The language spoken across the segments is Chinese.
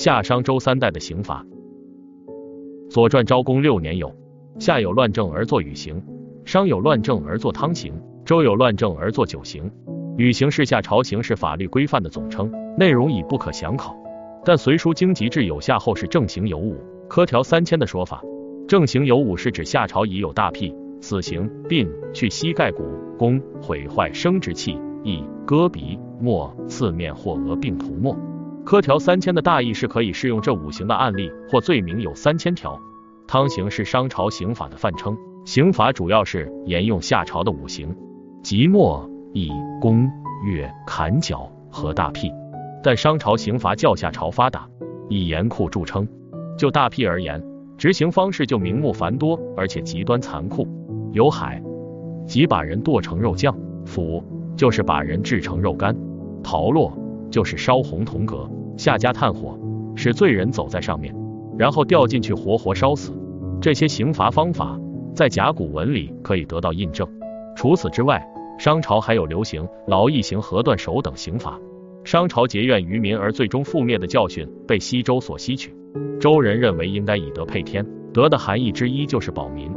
夏商周三代的刑罚。《左传》昭公六年有：夏有乱政而作禹刑，商有乱政而作汤刑，周有乱政而作九刑。禹刑是夏朝刑事法律规范的总称，内容已不可详考。但《隋书经籍志》有夏后是正刑有五，科条三千的说法。正刑有五是指夏朝已有大辟、死刑、并去膝盖骨、弓、毁坏生殖器、缢、割鼻、没、刺面或额并涂墨。科条三千的大意是可以适用这五行的案例或罪名有三千条。汤刑是商朝刑法的泛称，刑法主要是沿用夏朝的五行，即没、缢、弓、越、砍脚和大辟。但商朝刑罚较夏朝发达，以严酷著称。就大辟而言，执行方式就名目繁多，而且极端残酷。有海，即把人剁成肉酱；腐，就是把人制成肉干；陶落，就是烧红铜格；下家炭火，使罪人走在上面，然后掉进去活活烧死。这些刑罚方法在甲骨文里可以得到印证。除此之外，商朝还有流刑、劳役刑和断手等刑罚。商朝结怨于民而最终覆灭的教训被西周所吸取。周人认为应该以德配天，德的含义之一就是保民，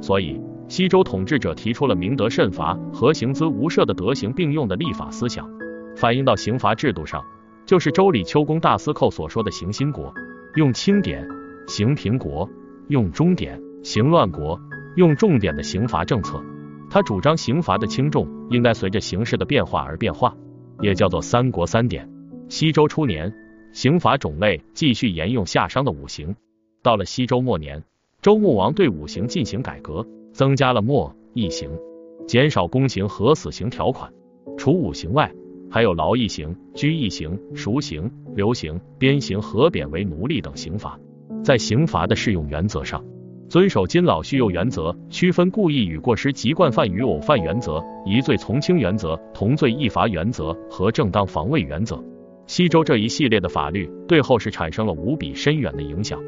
所以西周统治者提出了明德慎罚和刑资无赦的德行并用的立法思想，反映到刑罚制度上，就是周礼秋公大司寇所说的刑新国，用轻点；刑平国，用中点；刑乱国，用重点的刑罚政策。他主张刑罚的轻重应该随着形势的变化而变化。也叫做三国三典。西周初年，刑罚种类继续沿用夏商的五行。到了西周末年，周穆王对五行进行改革，增加了没、役刑，减少宫刑和死刑条款。除五行外，还有劳役刑、拘役刑、赎刑、流刑、鞭刑和贬为奴隶等刑罚。在刑罚的适用原则上，遵守金老叙幼原则，区分故意与过失及惯犯与偶犯原则，一罪从轻原则，同罪一罚原则和正当防卫原则。西周这一系列的法律对后世产生了无比深远的影响。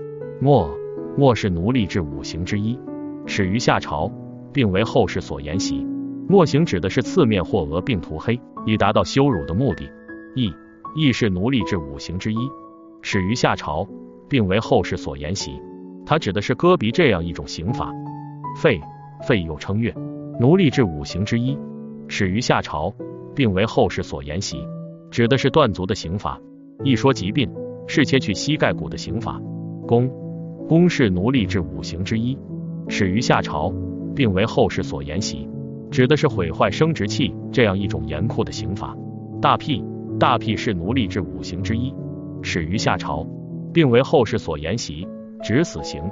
没没是奴隶制五行之一，始于夏朝，并为后世所沿袭。没刑指的是刺面或额并涂黑，以达到羞辱的目的。役役是奴隶制五刑之一，始于夏朝，并为后世所沿袭。它指的是割鼻这样一种刑罚，废废又称越，奴隶制五刑之一，始于夏朝，并为后世所沿袭，指的是断足的刑罚。一说疾病是切去膝盖骨的刑罚。弓弓是奴隶制五刑之一，始于夏朝，并为后世所沿袭，指的是毁坏生殖器这样一种严酷的刑罚。大辟大辟是奴隶制五行之一，始于夏朝，并为后世所沿袭。指死刑。